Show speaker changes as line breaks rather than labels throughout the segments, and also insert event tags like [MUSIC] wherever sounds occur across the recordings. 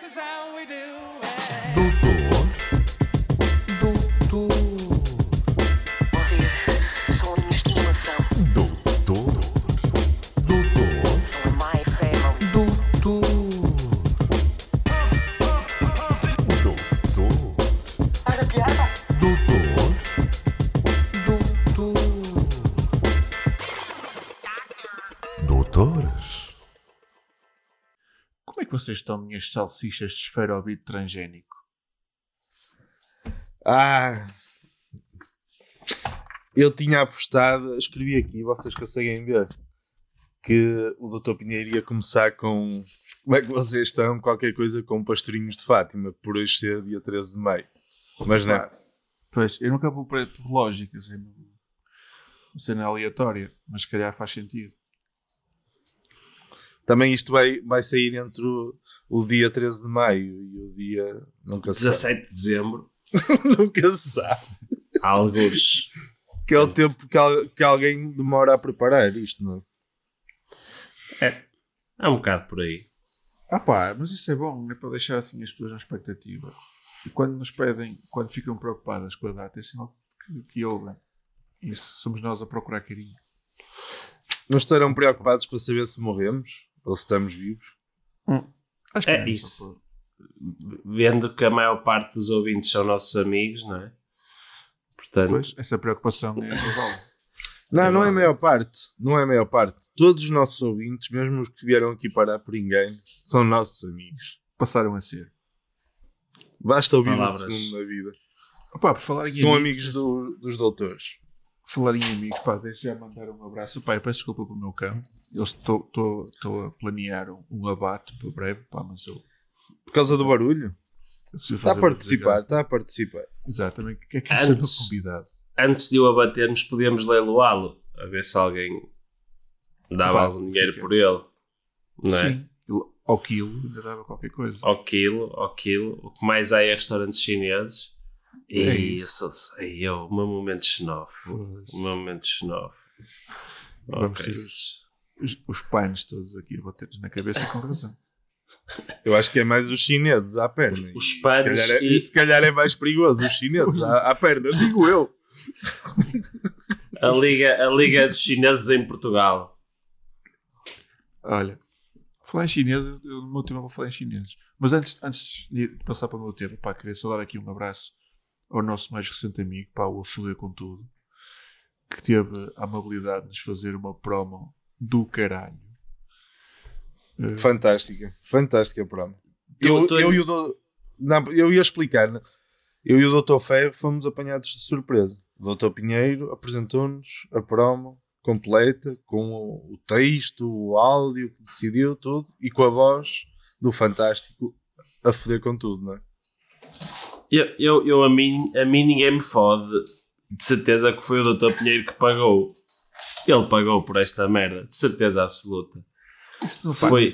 This is how we do
vocês
estão, minhas salsichas de esferobito transgénico?
Ah, eu tinha apostado, escrevi aqui, vocês conseguem ver, que o Dr. Pinheiro ia começar com como é que vocês estão, qualquer coisa com pastorinhos de Fátima, por hoje ser dia 13 de maio. Mas não,
Pá, Pois, eu nunca vou por, por lógica, uma cena aleatória, mas se calhar faz sentido.
Também isto vai, vai sair entre o, o dia 13 de maio e o dia. Nunca se sabe.
17 de dezembro, [LAUGHS]
Nunca se sabe.
alguns.
Que é o tempo que, al- que alguém demora a preparar isto, não é?
É, é um bocado por aí.
Ah pá, mas isso é bom, é para deixar assim as pessoas na expectativa. E quando nos pedem, quando ficam preocupadas com a data, é sinal que, que ouvem. Isso, somos nós a procurar carinho.
Não estarão preocupados para saber se morremos ou se estamos vivos.
Acho que
É
não,
isso. Vendo que a maior parte dos ouvintes são nossos amigos, não é? Portanto,
Pois, essa preocupação é provável.
Não, não é a maior parte. Não é a maior parte. Todos os nossos ouvintes, mesmo os que vieram aqui parar por engano, são nossos amigos.
Passaram a ser.
Basta ouvir
Palavras.
segundo na vida.
Opa, por falar em
São amigos do- dos doutores.
Falar em amigos, pá, desde já mandar um abraço. Pá, eu peço desculpa para o meu cão. Eu estou a planear um, um abate para breve, pá, mas eu.
Por causa do barulho? Está a participar, está a participar.
Exatamente. O que é que é
Antes.
convidado?
antes de o abatermos, podíamos leiloá-lo. A ver se alguém dava
Pá,
algum dinheiro
fica.
por ele. Não é?
Sim. Ao quilo ainda dava qualquer coisa.
Ao quilo, ao quilo. O que mais há é restaurantes chineses. E
É
isso. Aí eu, o meu momento xenófobo. O meu momento xenófobo.
Vamos
Ok.
ter os, os, os panos todos aqui a bater-nos na cabeça com razão. [LAUGHS]
Eu acho que é mais os chineses à perna.
Os, os
se,
panos
calhar é,
e
se calhar é mais perigoso os chineses à, à perna, digo eu.
a Liga, a Liga dos Chineses em Portugal.
Olha, falar em chinês, eu, no meu tema vou falar em chinês. Mas antes, antes de ir passar para o meu tema, pá, queria só dar aqui um abraço ao nosso mais recente amigo, pá, o A Foder com Tudo, que teve a amabilidade de nos fazer uma promo do caralho. Eh,
Fantástica, fantástica.
Tu-
Eu, eu, e o do... não, eu ia explicar, né? eu e o Dr. Ferro fomos apanhados de surpresa. O Dr. Pinheiro apresentou-nos a promo completa, com o, o texto, o áudio que decidiu, tudo, e com a voz do Fantástico a foder com tudo, não é?
Eu, eu, eu a, mim, a mim ninguém me fode. De certeza que foi o Dr. Pinheiro que pagou. Ele pagou por esta merda. De certeza absoluta. foi-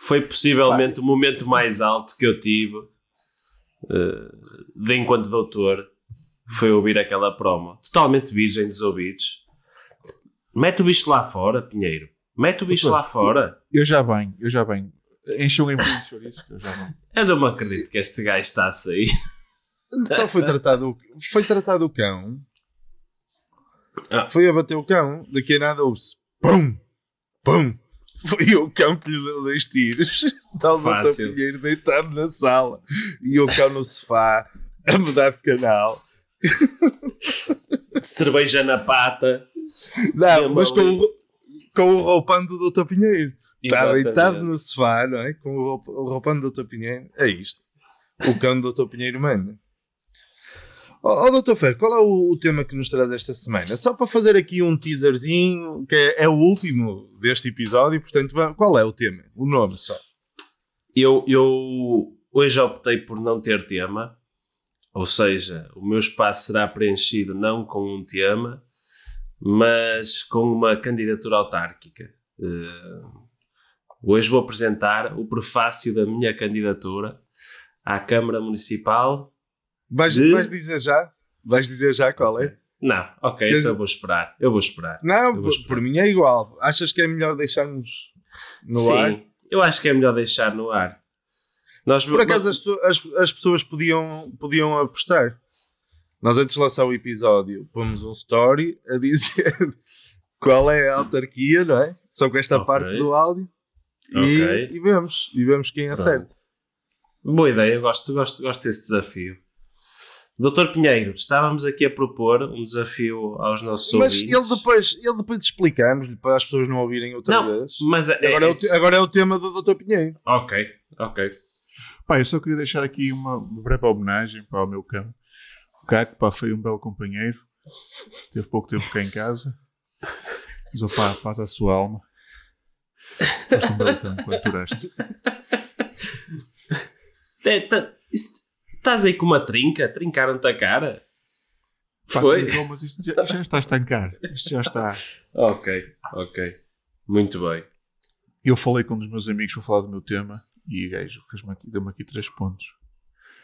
Foi possivelmente o momento mais alto que eu tive eh, de enquanto doutor. Foi ouvir aquela promo. Totalmente virgem dos ouvidos. Mete o bicho lá fora, Pinheiro. Mete o bicho lá fora.
Eu já venho, eu já venho. Enche um embrulho de chouriço que eu já venho.
Eu não me acredito que este gajo está a sair.
Então foi tratado, o- foi tratado o cão,
Ah.
foi a bater o cão, daqui a nada ouve-se pum, pum. Foi o cão que lhe deu dois tiros. [LAUGHS] Está o. Pinheiro deitado na sala e o cão no sofá a mudar de canal.
Cerveja na pata.
Não, mas com o, com o roupão do Dr. Pinheiro. Está deitado no sofá, não é? Com o, roup- o roupão do Dr. Pinheiro. É isto. O cão do Dr. Pinheiro manda. Ó oh, Dr. Ferro, qual é o, o tema que nos traz esta semana? Só para fazer aqui um teaserzinho, que é, é o último deste episódio, portanto, qual é o tema? O nome só.
Eu, eu hoje optei por não ter tema, ou seja, o meu espaço será preenchido não com um tema, mas com uma candidatura autárquica. Eh, hoje vou apresentar o prefácio da minha candidatura à Câmara Municipal.
Vais,
De-
vais dizer já? Vais dizer já qual é?
Não, ok,
Queres-
então eu vou esperar. Eu vou esperar.
Não,
vou
por,
esperar.
por mim é igual. Achas que é melhor deixarmos no
Sim,
ar?
eu acho que é melhor deixar no ar. Nós,
Por acaso as, pessoas- as, as pessoas podiam, podiam apostar. Nós antes de lançar o episódio pomos um story a dizer [LAUGHS] qual é a autarquia, não é? Só com esta
Ok.
parte do áudio. E,
Ok.
e vemos, e vemos quem acerta.
Boa ideia, gosto, gosto, gosto desse desafio. Doutor Pinheiro, estávamos aqui a propor um desafio aos nossos
Mas
ouvintes.
ele depois, ele depois explicamos-lhe para as pessoas não ouvirem outra
Não,
vez.
mas é,
Agora é,
é-
o, te- agora é o tema do Dr. Pinheiro.
Ok, ok.
Pá, eu só queria deixar aqui uma, uma breve homenagem para o meu cão. O Caco, pá, foi um belo companheiro. Teve pouco tempo cá em casa. Mas, opá, paz à sua alma. Foste um belo cão quando duraste.
Te- te- isso- Estás aí com uma trinca? Trincaram-te a cara?
Pá,
Foi?
mas isto já, já está a estancar. Isto já está.
Ok, ok. Muito bem.
Eu falei com um dos meus amigos para falar do meu tema e o gajo fez-me aqui, deu-me aqui três pontos.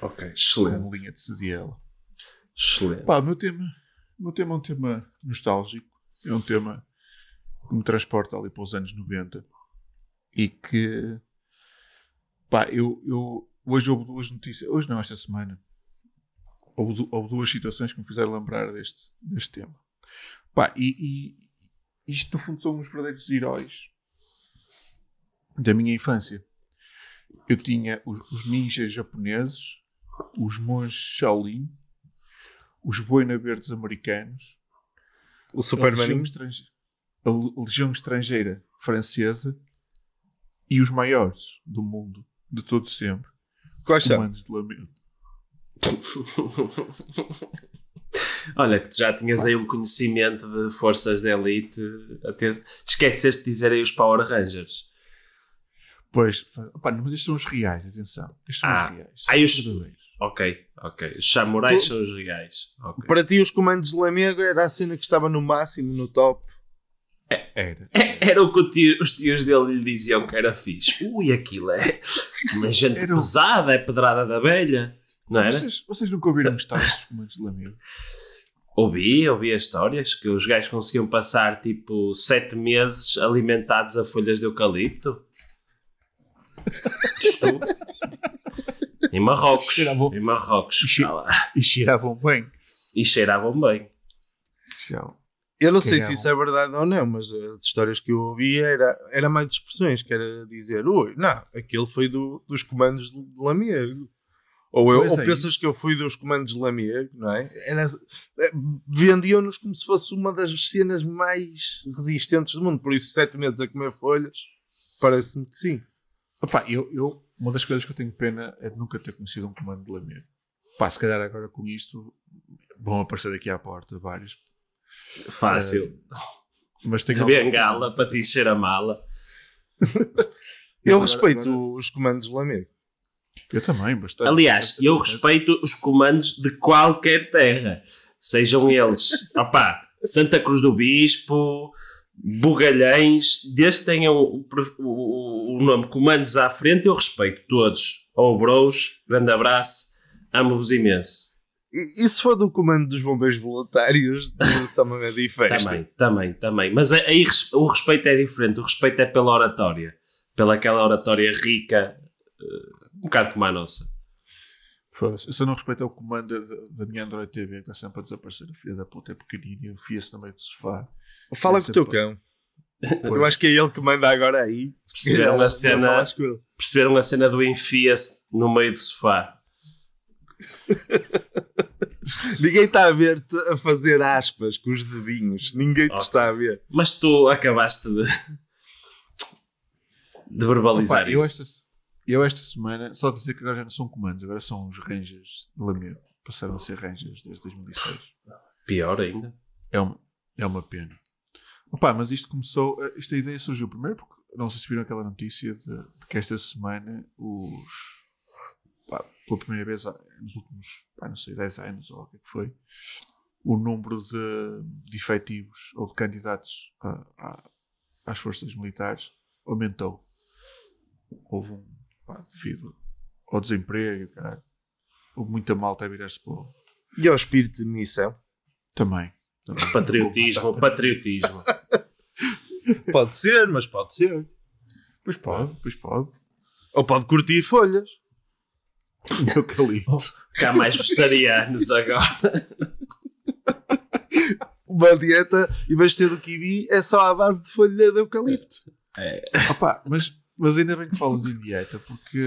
Ok,
Com
excelente.
uma linha de CDL.
Excelente.
Pá, o meu tema, o meu tema é um tema nostálgico. É um tema que me transporta ali para os anos 90 e que pá, eu, eu hoje houve duas notícias, hoje não, esta semana houve, houve duas situações que me fizeram lembrar deste, deste tema. Pá, e, e isto no fundo são os verdadeiros heróis da minha infância. Eu tinha os, os ninjas japoneses, os monges Shaolin, os boina verdes americanos,
O
a
Superman.
legião, estrange- a le- legião estrangeira francesa e os maiores do mundo, de todo sempre,
Quais são?
comandos de lamento. [LAUGHS]
Olha, que tu já tinhas aí um conhecimento de forças de elite. Até... Esqueceste de dizer aí os Power Rangers.
Pois, não, mas estes são os reais, atenção. Estes são
Ah,
os reais.
aí os-
verdadeiros.
Ok, ok. Os samurais
Tu-
são os reais. Ok.
Para ti, os comandos de Lamego era a cena que estava no máximo, no top.
Era.
Era o que tio- os tios dele lhe diziam que era fixe. Ui, aquilo é uma gente
Era
pesada, é pedrada da velha. Não era?
Vocês, vocês nunca ouviram histórias dos comandos de lamento?
Ouvi, ouvi as histórias que os gajos conseguiam passar tipo sete meses alimentados a folhas de eucalipto. Estou. Em Marrocos.
Cheiravam-
Em Marrocos.
Che-
cá lá.
E cheiravam bem.
E cheiravam bem.
Já.
Eu não sei
Cagavam.
se isso é verdade ou não, mas eh, de histórias que eu ouvi era, era mais expressões, que era dizer, ui, não, aquele foi do- dos comandos de Lamego. Ou, eu, ou
é
pensas
isso.
que eu fui dos comandos de Lamego, não é? Era, eh, Vendiam-nos como se fosse uma das cenas mais resistentes do mundo, por isso sete meses a comer folhas, parece-me que sim.
Opá, eu, eu, uma das coisas que eu tenho pena é de nunca ter conhecido um comando de lamento. Pá, se calhar agora com isto vão aparecer aqui à porta vários.
Fácil.
Mas tenho
De bengala para te encher a mala. [LAUGHS]
Eu
agora-
respeito
agora-
os comandos de Lamego.
Eu também, bastante.
Aliás,
Bastante,
eu
bastante.
respeito os comandos de qualquer terra. Sejam eles, [LAUGHS] opá, Santa Cruz do Bispo, Bugalhães, desde que tenham o, o- o nome comandos à frente, eu respeito todos. Ou bros, grande abraço, amo-vos imenso.
E, se for do comando dos bombeiros voluntários de [LAUGHS] Samamed e Festa?
Também, também, também. Mas aí res- o respeito é diferente. O respeito é pela oratória. Pela aquela oratória rica, eh, um bocado como a nossa.
Foda-se. Eu só não respeito é o comando da, minha Android TV que está sempre a desaparecer. A filha da puta é pequenina, enfia-se no meio do sofá.
Fala
Deve
com o teu cão. [LAUGHS] Eu acho que é ele que manda agora aí.
Perceberam a cena-. Perceberam a cena do enfia-se no meio do sofá? [LAUGHS]
Ninguém está a ver-te a fazer aspas com os dedinhos. Ninguém te está a ver.
Mas tu acabaste de, de verbalizar
Opa, eu,
isso.
esta, eu esta semana, só dizer que agora já não são comandos, agora são os Rangers de Lamego. Passaram a ser Rangers desde 2006.
Pior ainda.
É uma, é uma pena. Opa, mas isto começou. eh, Esta ideia surgiu primeiro porque não sei se viram aquela notícia de, de que esta semana os. Pá, pela primeira vez nos últimos, pá, não sei, 10 anos ou o que é que foi, o número de, de efetivos ou de candidatos a- a- às forças militares aumentou. Houve um. pá, devido ao desemprego, caralho. Houve muita malta a virar-se para o.
E ao espírito de missão?
Também. também.
Patriotismo, patriotismo. [LAUGHS]
Pode ser, mas pode ser.
Pois pode, pois pode.
Ou pode curtir folhas.
Eucalipto.
Que há mais vegetarianos agora.
Uma dieta, em vez de ter do kiwi, é só à base de folha de eucalipto.
Opa, mas, mas ainda bem que falas em dieta, porque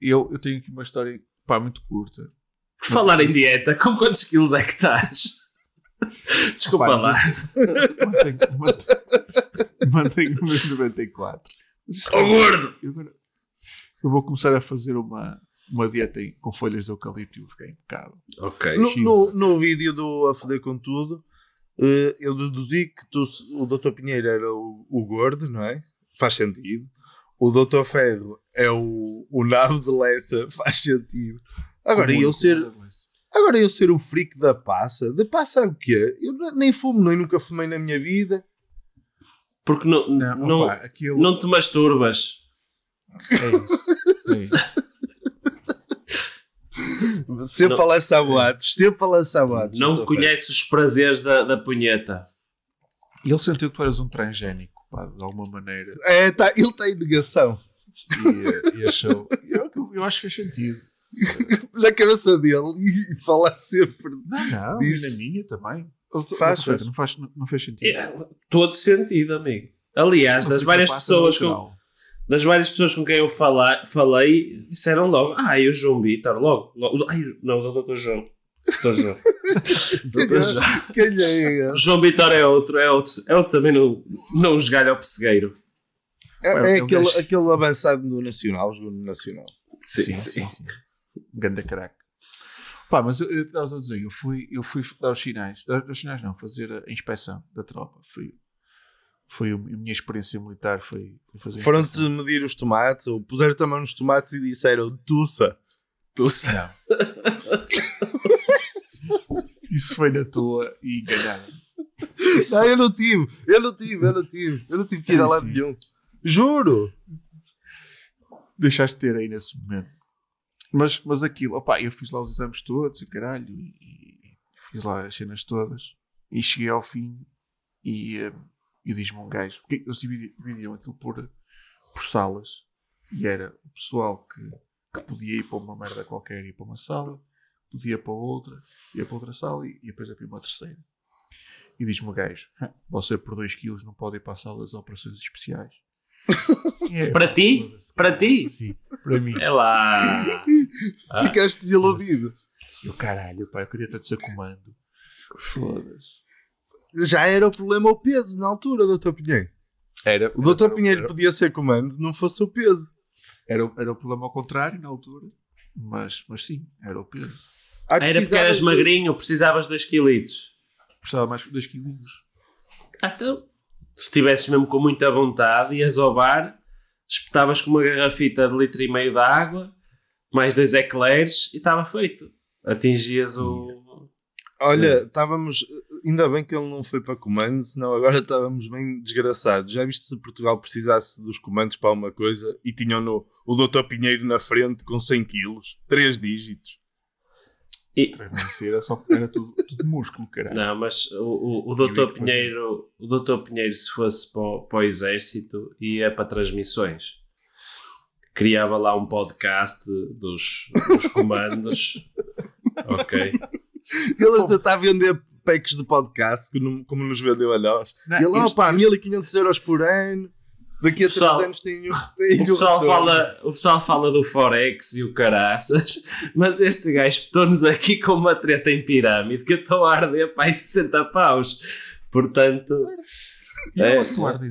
eu, eu tenho aqui uma história pá, muito curta.
Por falar em dieta, com quantos quilos é que estás? Desculpa
Opa,
lá.
Mantenho, mantenho, mantenho nos 94. Mas isto-
Ô gordo!
eu, agora, eu vou começar a fazer uma, uma dieta em- com folhas de eucalipto e vou ficar impecável.
Ok.
No, no, no vídeo do A Foder com Tudo, eh, eu deduzi que tu, o Dr. Pinheiro era o, o gordo, não é? Faz sentido. O Dr. Ferro é o, o nabo de Lessa, [LAUGHS] faz sentido. Agora, eu ser, agora eu ser o freak da passa, da passa o quê? Eu ne- nem fumo, nem nunca fumei na minha vida.
Porque não,
Não,
não,
opa, aquilo
não te masturbas.
é isso. É isso.
Sempre
Não.
a lançar boatos, sempre a lançar boatos.
Não conheces os prazeres da, da punheta.
E ele sentiu que tu eras um transgénico, pá, de alguma maneira.
É, tá, ele está em negação.
E, eh, e achou. Eu, eu acho que fez sentido. [LAUGHS]
Na cabeça dele e fala sempre.
Não, não,
Disse-
e na minha também.
Faz, faz.
Não, faz, não, não fez sentido.
É, todo sentido, amigo. Aliás, das várias pessoas com,
natural.
Das várias pessoas com quem eu fala, falei, disseram logo, ah, e o João Vitor, logo, logo. Ai, não, do Dr. João. Dr. João. Dr. João.
É
O? [LAUGHS] João Vitor é outro, é outro. É outro também não, não esgalha ao pessegueiro.
É,
É,
é
é
aquele, aquele avançado do Nacional, jogo no Nacional.
Sim, sim. sim. Ganda craque. Pá, mas eu eu dizer, eu fui, eu fui dar os sinais, dar os sinais não, fazer a inspeção da tropa. Foi, foi a minha experiência militar, foi, foi fazer
Foram-te medir os tomates, ou puseram também nos tomates e disseram tussa.
Tu sabes. [LAUGHS]
Isso foi na tua e enganaram.
Isso
Não, eu não tive, eu não tive, eu não tive. Eu não tive que ir a lado nenhum. Juro!
Deixaste de ter aí nesse momento. Mas, mas aquilo, opá, eu fiz lá os exames todos e caralho, e, e fiz lá as cenas todas e cheguei ao fim e, eh, e diz-me um gajo, porque eles dividi- dividiam aquilo por, por salas e era o pessoal que, que podia ir para uma merda qualquer e ir para uma sala, podia ir para outra, ia para outra sala e, e depois ia para uma terceira. E diz-me o gajo, você por 2 quilos não pode ir para a sala das operações especiais. [LAUGHS] É,
Para ti? Para ti?
Sim, para mim.
É lá.
Ficaste desiludido.
Eu, caralho, pá, eu queria tanto ser comando. Foda-se.
Já era o problema o peso na altura, Dr. Pinheiro.
Era,
O Dr.
era-
Pinheiro
era,
podia ser comando se não fosse o peso.
era, era o problema ao contrário na altura, mas, mas sim, era o peso.
Ah,
Era porque eras
de-
magrinho, precisavas de 2 quilitos.
Precisava mais de 2 quilinhos.
Ah, então. Se tivesses mesmo com muita vontade, ias ao bar, espetavas com uma garrafita de litro e meio de água, mais dois eclairs e estava feito. Atingias o.
Olha, estávamos. Ainda bem que ele não foi para comando, senão agora [LAUGHS] estávamos bem desgraçados. Já viste se Portugal precisasse dos comandos para alguma coisa e tinham no, o Dr. Pinheiro na frente com 100 quilos, 3 dígitos.
E,
era só era tudo, tudo músculo, caralho.
não, mas o, o, o Dr. Pinheiro, o Dr. Pinheiro, se fosse para o, para o exército, ia para transmissões. Criava lá um podcast dos, dos comandos. [LAUGHS] ok.
Ele ainda está a vender packs de podcast, que não- como nos vendeu a nós.
Não,
e ele,
este-
opa, 1500 euros por ano. Daqui a 3
Pessoal,
anos tenho, tenho
O [LAUGHS] pessoal,
retorno.
fala, o pessoal fala do Forex e o caraças, [LAUGHS] mas este gajo espetou-nos aqui com uma treta em pirâmide que eu estou a arder para aí 60 paus. Portanto,
eu
É.
não vale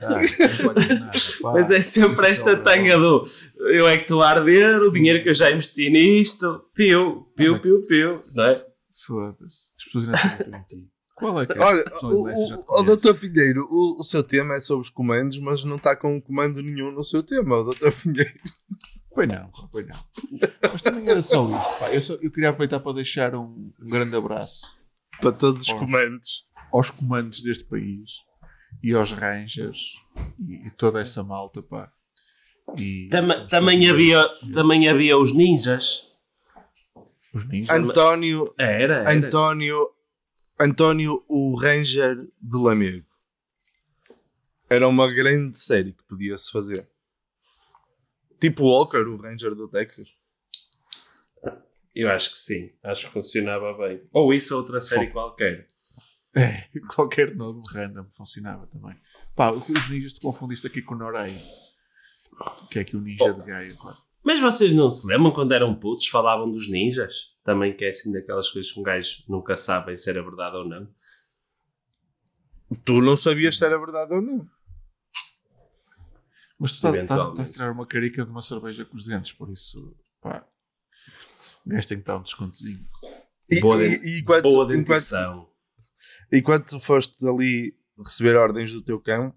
nada, pá.
mas é sempre esta tanga do eu é que estou a arder, o dinheiro que eu já investi nisto, piu, piu, piu, piu, não é?
Foda-se. As pessoas ainda sabem em ti. Qual é que é?
Olha, o, o, o. Dr. Pinheiro, o, o seu tema é sobre os comandos, mas não está com comando nenhum no seu tema, o Dr. Pinheiro.
Pois não, pois não. Mas também era só isto, pá. Eu, só, eu queria aproveitar para deixar um, um grande abraço
Para todos os comandos.
aos comandos deste país e aos rangers e, e toda essa malta, pá. E
Tama- também, havia, também havia os ninjas.
Os ninjas.
António,
Era, era.
António, António, o Ranger de Lamego. Era uma grande série que podia-se fazer. Tipo Walker, o Ranger do Texas.
Eu acho que sim. Acho que funcionava bem. Ou isso ou outra série qualquer.
É, [LAUGHS] qualquer nome random funcionava também. Pá, os ninjas tu confundiste aqui com o Norei. Que é aqui o ninja de Gaia. pá.
Mas vocês não se lembram quando eram putos, falavam dos ninjas? Também que é assim daquelas coisas que um gajo nunca sabem se era verdade ou não.
Tu não sabias se era verdade ou não.
Mas tu estás, a tirar uma carica de uma cerveja com os dentes, por isso, pá. O gajo tem que dar um descontozinho.
E,
Boa,
e-
den-
e enquanto,
boa
enquanto,
dentição.
enquanto tu foste ali receber ordens do teu cão,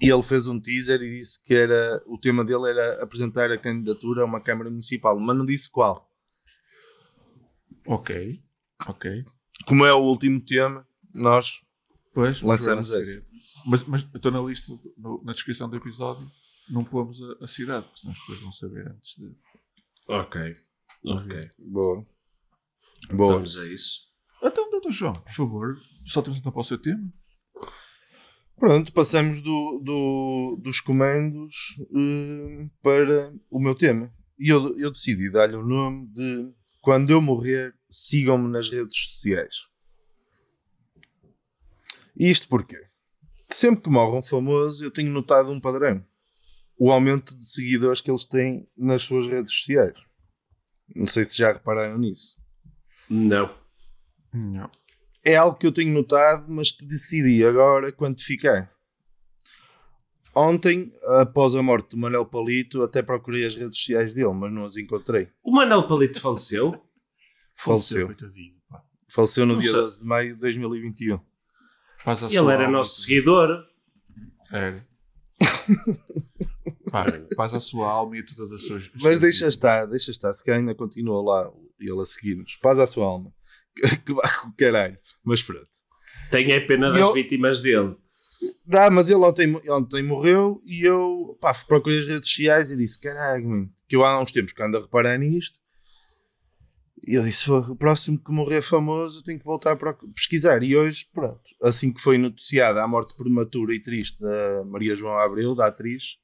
e ele fez um teaser e disse que era, o tema dele era apresentar a candidatura a uma Câmara Municipal, mas não disse qual.
Ok, ok.
Como é o último tema, nós
Pois,
Lançamos
mas,
esse.
mas, mas eu estou na lista, no- na descrição do episódio, não pomos a, a cidade, porque senão as pessoas vão saber antes de.
Ok. Ok.
Boa. Boa.
Vamos a isso.
Então, doutor João, por favor, só temos então para o seu tema.
Pronto, passamos do, do- dos comandos eh, para o meu tema. E eu, eu decidi dar-lhe o nome de Quando eu morrer, sigam-me nas redes sociais. E isto porquê? Sempre que morre um famoso, eu tenho notado um padrão. O aumento de seguidores que eles têm nas suas redes sociais. Não sei se já repararam nisso.
Não.
Não.
É algo que eu tenho notado, mas que decidi agora quantificar. Ontem, após a morte do Manel Palito, até procurei as redes sociais dele, mas não as encontrei.
O Manel Palito faleceu?
Faleceu.
coitadinho.
Faleceu no
Não
dia
sei.
12 de maio de 2021.
Paz à
Ele
sua
era
alma,
nosso seguidor.
Era. [LAUGHS] Pá, paz à sua alma e a todas as suas.
Mas deixa estar, deixa estar, se calhar ainda continua lá ele a seguir-nos. Paz à sua alma. [LAUGHS] Que vá com o caralho. Mas pronto.
Tem é pena das
Eu-
vítimas dele.
Dá, mas ele ontem, ontem morreu e eu pá, procurei as redes sociais e disse: caralho, mano, que eu há uns tempos que ando a reparar nisto. E eu disse: "Fô, o próximo que morrer famoso eu tenho que voltar a pesquisar. E hoje, pronto, assim que foi noticiada a morte prematura e triste da Maria João Abreu, da atriz,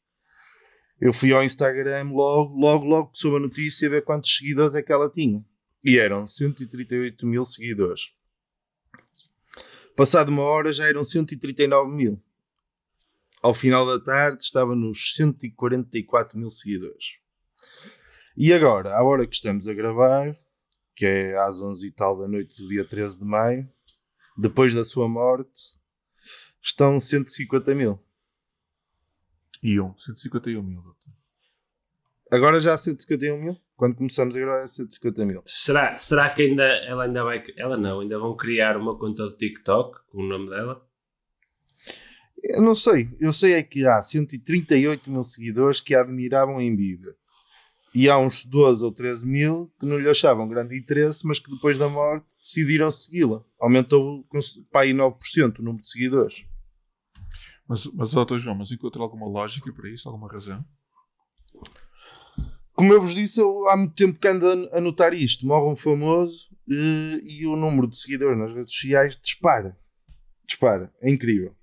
eu fui ao Instagram logo, logo, logo que soube a notícia ver quantos seguidores é que ela tinha. E eram 138 mil seguidores. Passado uma hora já eram 139 mil. Ao final da tarde estava nos 144 mil seguidores. E agora, à hora que estamos a gravar, que é às 11 e tal da noite do dia 13 de maio, depois da sua morte, estão 150 mil.
E um, 151 mil, doutor.
Agora já há 151 mil? Quando começamos a gravar é 150 mil.
Será, será que ainda, ela ainda vai. Ela não, ainda vão criar uma conta do TikTok com o nome dela?
Eu não sei. Eu sei é que há 138 mil seguidores que a admiravam em vida. E há uns 12 ou 13 mil que não lhe achavam grande interesse, mas que depois da morte decidiram segui-la. Aumentou para aí 9% o número de seguidores.
Mas, mas doutor João, mas encontrou alguma lógica para isso? Alguma razão?
Como eu vos disse, eu há muito tempo que ando a notar isto. Morre um famoso eh, e o número de seguidores nas redes sociais dispara. Dispara. É incrível.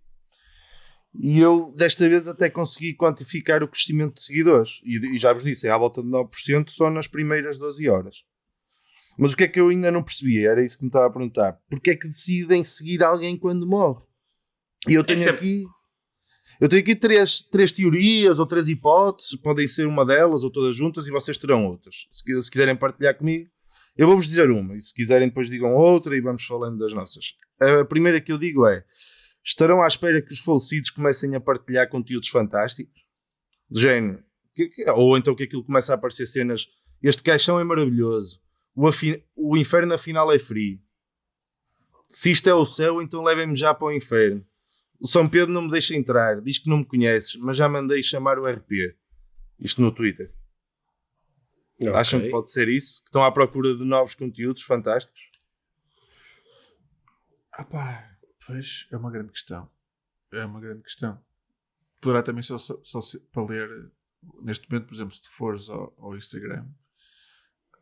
E eu, desta vez, até consegui quantificar o crescimento de seguidores. E, e já vos disse, é à volta de 9% só nas primeiras 12 horas. Mas o que é que eu ainda não percebi? Era isso que me estava a perguntar. Porquê é que decidem seguir alguém quando morre? E eu tenho
que ser-
aqui... Eu tenho aqui três, três teorias ou três hipóteses, podem ser uma delas ou todas juntas e vocês terão outras. Se, se quiserem partilhar comigo, eu vou-vos dizer uma e se quiserem depois digam outra e vamos falando das nossas. A primeira que eu digo é: estarão à espera que os falecidos comecem a partilhar conteúdos fantásticos? Do género, que- que- ou então que aquilo começa a aparecer cenas. Este caixão é maravilhoso, o, afi- o inferno afinal é frio. Se isto é o céu, então levem-me já para o inferno. O São Pedro não me deixa entrar, diz que não me conheces, mas já mandei chamar o RP. Isto no Twitter. Acham que pode ser isso? Que estão à procura de novos conteúdos fantásticos?
Ah pá, pois, é uma grande questão. É uma grande questão. Poderá também só, só, só para ler, neste momento, por exemplo, se tu fores ao, ao Instagram,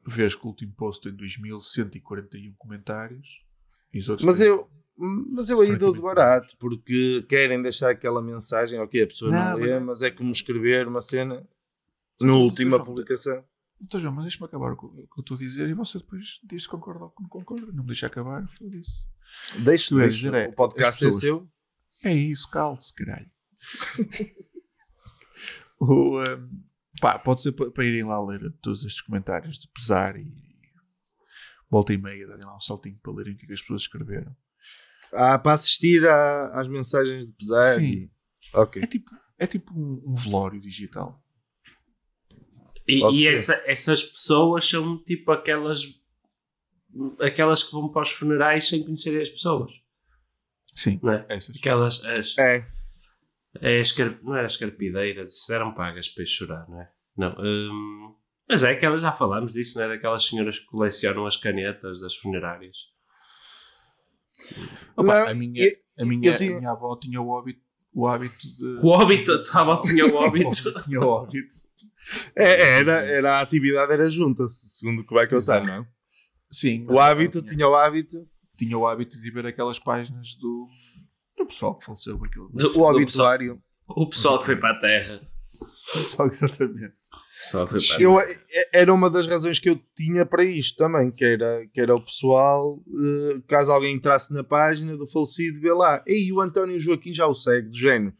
vês que o último post tem 2141 comentários e os outros
Mas eu, mas eu aí dou de barato, porque querem deixar aquela mensagem, ok, a pessoa não,
Não,
lê,
mas-
é como escrever uma cena. Na última
João,
publicação.
Então, João, mas deixa-me acabar o que o que eu estou a dizer e você depois diz se concorda ou não concorda. Não me deixa acabar.
Deixe,
Tu és
deixe.
dizer, é,
O podcast
as
é seu.
É isso, calce, caralho. [LAUGHS] o, um, pá, pode ser pa- para irem lá ler todos estes comentários de pesar e volta e meia, darem lá um saltinho para lerem o que, é que as pessoas escreveram.
Ah, para assistir à- às mensagens de pesar.
Sim.
e- Ok.
É tipo, é tipo um, um velório digital.
E, e essa- essas pessoas são tipo aquelas aquelas que vão para os funerais sem conhecerem as pessoas,
Sim,
não é?
essas.
Aquelas, as,
É.
é as car- não é as carpideiras, eram pagas para chorar, não é? Não, hum, mas é aquelas, já falámos disso, não é? Daquelas senhoras que colecionam as canetas das funerárias.
Opa,
Não,
a minha,
eu-
a minha,
tinha-
a minha avó tinha o hábito, o hábito de.
O óbito, a tua avó tinha o [LAUGHS] óbito.
tinha o hábito.
É, era, era a atividade era junta-se, segundo o que vai contar,
Exato.
não é?
Sim.
O hábito,
ela
tinha o hábito.
tinha o hábito de ver aquelas páginas do, do pessoal que faleceu. Aquilo.
Do-
O
do
obituário.
pessoal- O pessoal que foi para a terra.
Pessoal, exatamente.
A
Eu, é- era uma das razões que eu tinha para isto também, que era, que era o pessoal, eh, caso alguém entrasse na página do falecido, vê lá, ei, o António Joaquim já o segue, do género,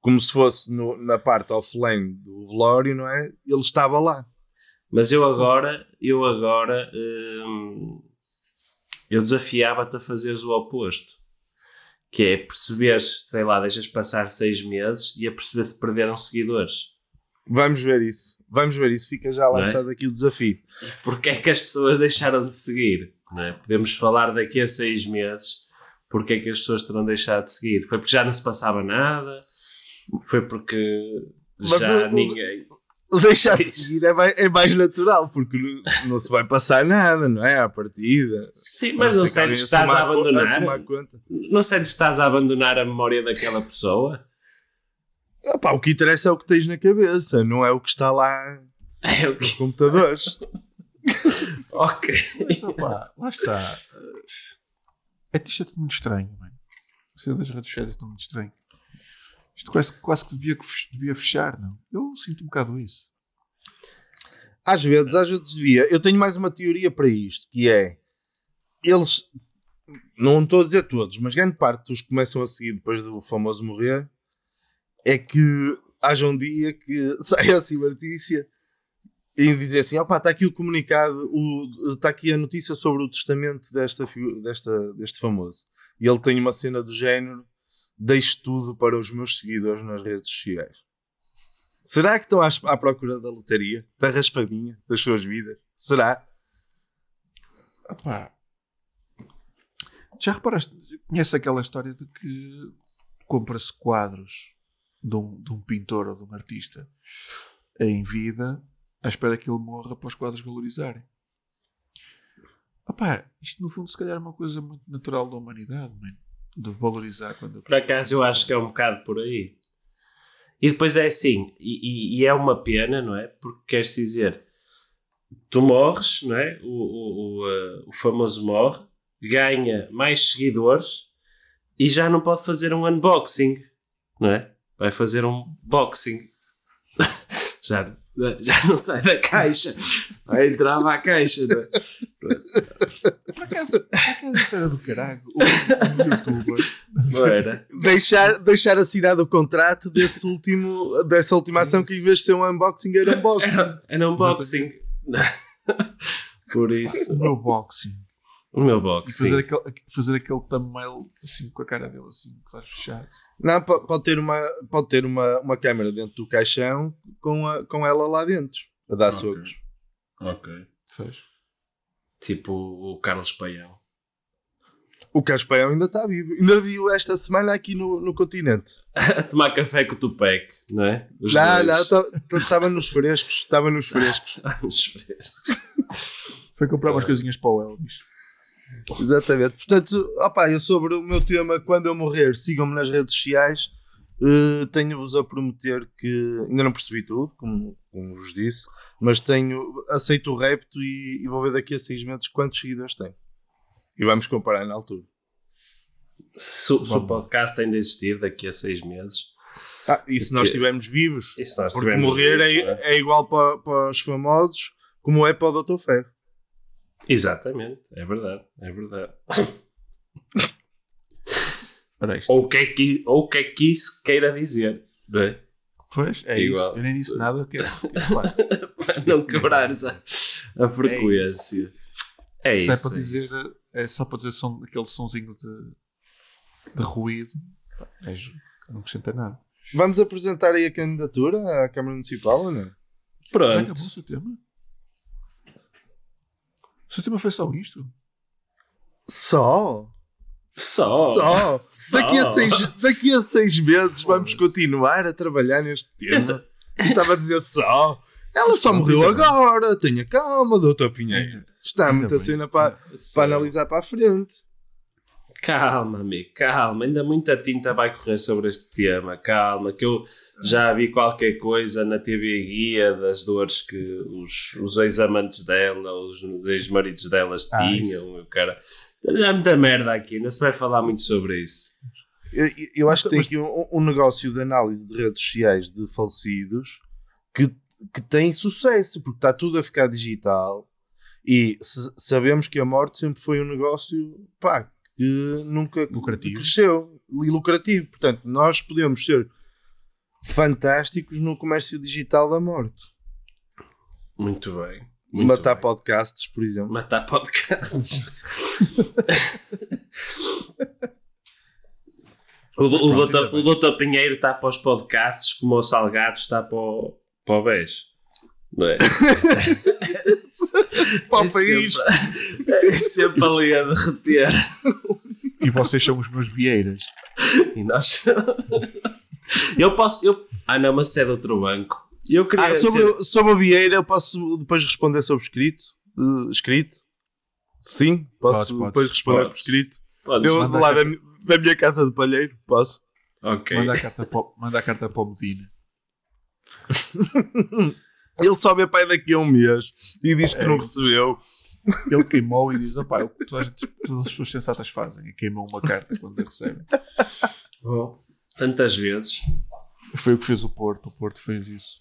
como se fosse no- na parte offline do velório, não é? Ele estava lá.
Mas eu agora, eu agora, hum, eu desafiava-te a fazeres o oposto. Que é perceber, sei lá, deixas passar seis meses e a perceber se perderam seguidores.
Vamos ver isso. Vamos ver isso. Fica já
Não é?
lançado aqui o desafio.
Porque é que as pessoas deixaram de seguir? não é? Podemos falar daqui a seis meses porque é que as pessoas terão deixado de seguir. Foi porque já não se passava nada? Foi porque
Mas
já
o-
ninguém...
O deixar de seguir é mais, é mais natural, porque não, não se vai passar nada, não é? À partida.
Sim, mas não
que
sentes que estás a abandonar?
a conta.
Não sentes que estás a abandonar a memória daquela pessoa?
Ah, pá, o que interessa é o que tens na cabeça, não é o que está lá [LAUGHS]
É o
nos
que...
computadores. [LAUGHS]
Ok.
Mas, opá, lá está. É, isto é tudo muito estranho, mano. Isso das redes sociais é tudo muito estranho. Isto quase, quase que devia, devia fechar, não? Eu sinto um bocado isso.
Às vezes, às vezes devia. Eu tenho mais uma teoria para isto, que é eles, não estou a dizer todos, mas grande parte dos que começam a seguir depois do famoso morrer, é que haja um dia que [LAUGHS] saia assim uma notícia e dizer assim, opá, está aqui o comunicado, o- está aqui a notícia sobre o testamento desta, desta, deste famoso. E ele tem uma cena do género, deixo tudo para os meus seguidores nas redes sociais. Será que estão à, à procura da lotaria? Da raspadinha? Das suas vidas? Será?
Opá. Já reparaste? Conhece aquela história de que compra-se quadros de um, de um pintor ou de um artista em vida à espera que ele morra para os quadros valorizarem. Opá, isto no fundo se calhar é uma coisa muito natural da humanidade, man, de valorizar quando
Por acaso eu acho que é um bocado por aí. E depois é assim, e, e- e é uma pena, não é? Porque queres dizer, tu morres, não é? O, o, o, eh, o famoso morre, ganha mais seguidores e já não pode fazer um unboxing, não é? Vai fazer um boxing. [LAUGHS] já, já não sai da caixa. Vai entrar à caixa. Não é?
Por acaso, por acaso isso era do caralho. O, o youtuber.
Não era?
Deixar, deixar assinado o contrato desse último, dessa última ação que em vez de ser um unboxing era um unboxing.
Era, era um boxing. [LAUGHS] Por isso,
O meu boxing.
O meu
E
boxing.
fazer aquele, fazer aquele thumbnail assim com a cara dele assim, claro, fechado.
Não, po- pode ter, uma, pode ter uma, uma câmera dentro do caixão com, a, com ela lá dentro, a dar
Ok.
socos.
Ok.
Fez.
Tipo o Carlos Paião.
O Caspaião ainda está vivo. Ainda viu esta semana aqui no, no continente.
A [LAUGHS] tomar café com o Tupac, não é? Os
Lá,
dois.
lá, estava nos frescos, estava nos [LAUGHS] frescos.
Os frescos.
Foi comprar umas coisinhas para o Elvis.
Exatamente. Portanto, opá, eu sobre o meu tema, quando eu morrer, sigam-me nas redes sociais. Eh, Tenho-vos a prometer que ainda não percebi tudo, como, como vos disse, mas tenho aceito o repto e, e vou ver daqui a seis meses quantos seguidores tem. E vamos comparar na altura.
Se, o- se o podcast ainda existir daqui a seis meses,
Ah, e se nós estivermos vivos?
E se nós
Porque morrer
vivos, não
é, é igual para, para os famosos como é para o Dr. Ferro.
Exatamente, é verdade, é verdade. [COUGHS] Ou o que é que, ou o que, é que isso queira dizer, não é?
Pois, é
Igual.
isso. Eu nem disse nada. Que, falar. [LAUGHS]
Para não quebrares a, a frequência. É isso.
Só é para
é
dizer,
isso.
é só para dizer som, aquele sonzinho de, de ruído. É, não acrescenta nada.
Vamos apresentar aí a candidatura à Câmara Municipal ou não?
Já
Pronto.
acabou o seu tema? O seu tema foi só isto?
Só?
Só.
Só?
Só.
Daqui, a seis, daqui a seis meses vamos continuar a trabalhar neste tema.
Pensa-
E Estava a dizer só. Ela só
Não,
morreu agora. Tenha calma, doutor Pinheiro. Está
Ainda
muita
bem.
cena para, para analisar para a frente.
Calma, amigo, calma. Ainda muita tinta vai correr sobre este tema. Calma, que eu já vi qualquer coisa na TV Guia das dores que os, os ex-amantes dela, os ex-maridos delas
Ah,
tinham.
isso.
o cara. Há muita merda aqui, não se vai falar muito sobre isso.
Eu, eu acho que tem aqui um, um negócio de análise de redes sociais de falecidos que, que tem sucesso, porque está tudo a ficar digital e sabemos que a morte sempre foi um negócio pá, que nunca
Lucrativo.
cresceu e lucrativo. Portanto, nós podemos ser fantásticos no comércio digital da morte.
Muito bem. Muito
Matar
bem.
podcasts, por exemplo.
Matar podcasts. [LAUGHS] o, o,
pronto,
doutor, o doutor Pinheiro está para os podcasts como o Salgado está para o, para o BES. Não é? [LAUGHS]
Para o
é
país.
Sempre, [LAUGHS] é sempre ali a derreter.
E vocês são os meus vieiras.
E nós. [LAUGHS] eu posso. Eu... Ah, não, mas é de outro banco. Eu queria.
Ah, sobre,
ser-
sobre a Vieira, eu posso depois responder sobre escrito? Eh, escrito? Sim, posso
Podes, podes.
depois responder
Podes.
por escrito.
Podes-
Eu lá da, mi- da minha casa de palheiro, posso?
Ok.
Manda a carta para, o- manda a carta para o Medina.
Ele só vê pai daqui a um mês e diz que
É.
não recebeu.
Ele queimou e diz: opá, o que todas, as- todas as pessoas sensatas fazem. É queimam uma carta quando a recebem.
Oh, Tantas vezes.
Foi o que fez o Porto. O Porto fez isso.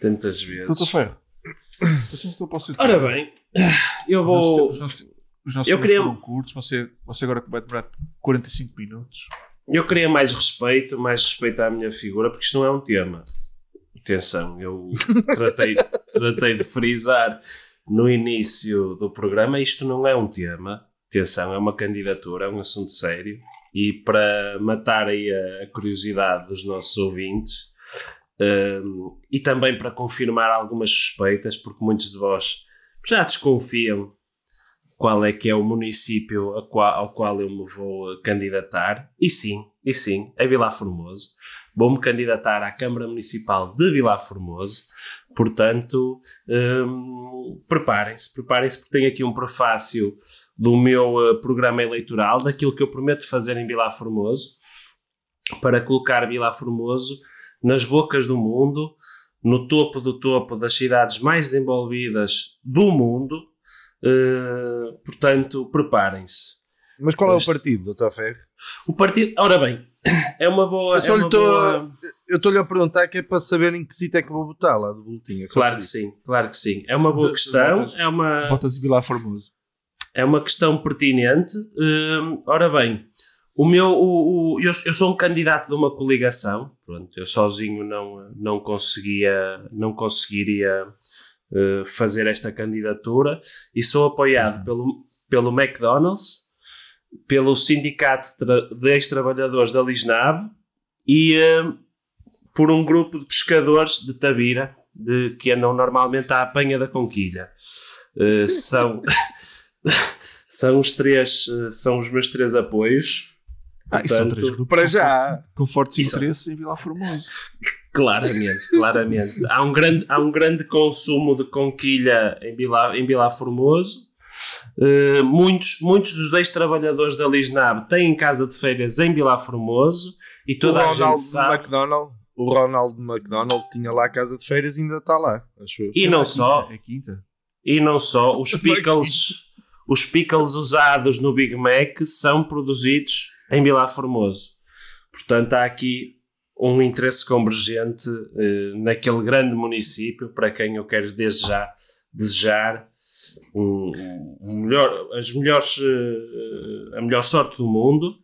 Tantas vezes.
Doutor Ferro. Assim estou para o seu
Ora bem, eu vou.
os nossos, os nossos
Eu queria-
foram curtos. Você, você agora vai demorar 45 minutos.
Eu queria mais respeito, mais respeito à minha figura, porque isto não é um tema. Atenção, eu tratei, [LAUGHS] tratei de frisar no início do programa, isto não é um tema. Atenção, é uma candidatura, é um assunto sério. E para matar aí a, curiosidade dos nossos ouvintes, hum, e também para confirmar algumas suspeitas, porque muitos de vós já desconfiam qual é que é o município ao qual eu me vou candidatar. E sim, e sim, é Vilar Formoso. Vou-me candidatar à Câmara Municipal de Vilar Formoso. Portanto, hum, preparem-se, preparem-se, porque tenho aqui um prefácio do meu eh, programa eleitoral, daquilo que eu prometo fazer em Vilar Formoso, para colocar Vilar Formoso nas bocas do mundo, no topo do topo das cidades mais desenvolvidas do mundo. Uh, portanto, preparem-se.
Mas qual é o partido, doutor Ferro?
O partido, ora bem, é uma boa.
Eu só
é
lhe
uma
tô-
boa-
Eu estou-lhe a perguntar que é para saber em que sítio é que vou votar lá do boletim. é
Claro que
isso.
sim, claro que sim. É uma boa
De-
questão,
botas-
é uma,
Botas e Vilar Formoso.
é uma questão pertinente. Hum, ora bem, o meu, o, o- eu, eu sou um candidato de uma coligação. Pronto, eu sozinho não, não conseguia, não conseguiria eh, fazer esta candidatura e sou apoiado pelo, pelo McDonald's, pelo Sindicato de Ex-Trabalhadores da Lisnab e eh, por um grupo de pescadores de Tabira de, que andam normalmente à apanha da conquilha. Eh, [LAUGHS] são, [LAUGHS] são os três, eh, são os meus três apoios.
Ah, e são três grupos
para já.
com fortes interesses em Vilar Formoso. [LAUGHS]
Claramente, claramente. Há um grande, há um grande consumo de conquilha em Vila, em Vila Formoso. Uh, muitos, muitos dos ex-trabalhadores da Lisnab têm casa de férias em Vila Formoso e
O
toda a gente
Ronaldo
sabe.
McDonald, o Ronaldo McDonald tinha lá a casa de feiras e ainda está lá, acho eu.
E não
É
só,
quinta, É quinta.
e não só, os [LAUGHS] pickles, os pickles usados no Big Mac são produzidos em Vila Formoso. Portanto, há aqui um interesse convergente eh, naquele grande município para quem eu quero desde já desejar um, melhor, as melhores, eh, a melhor sorte do mundo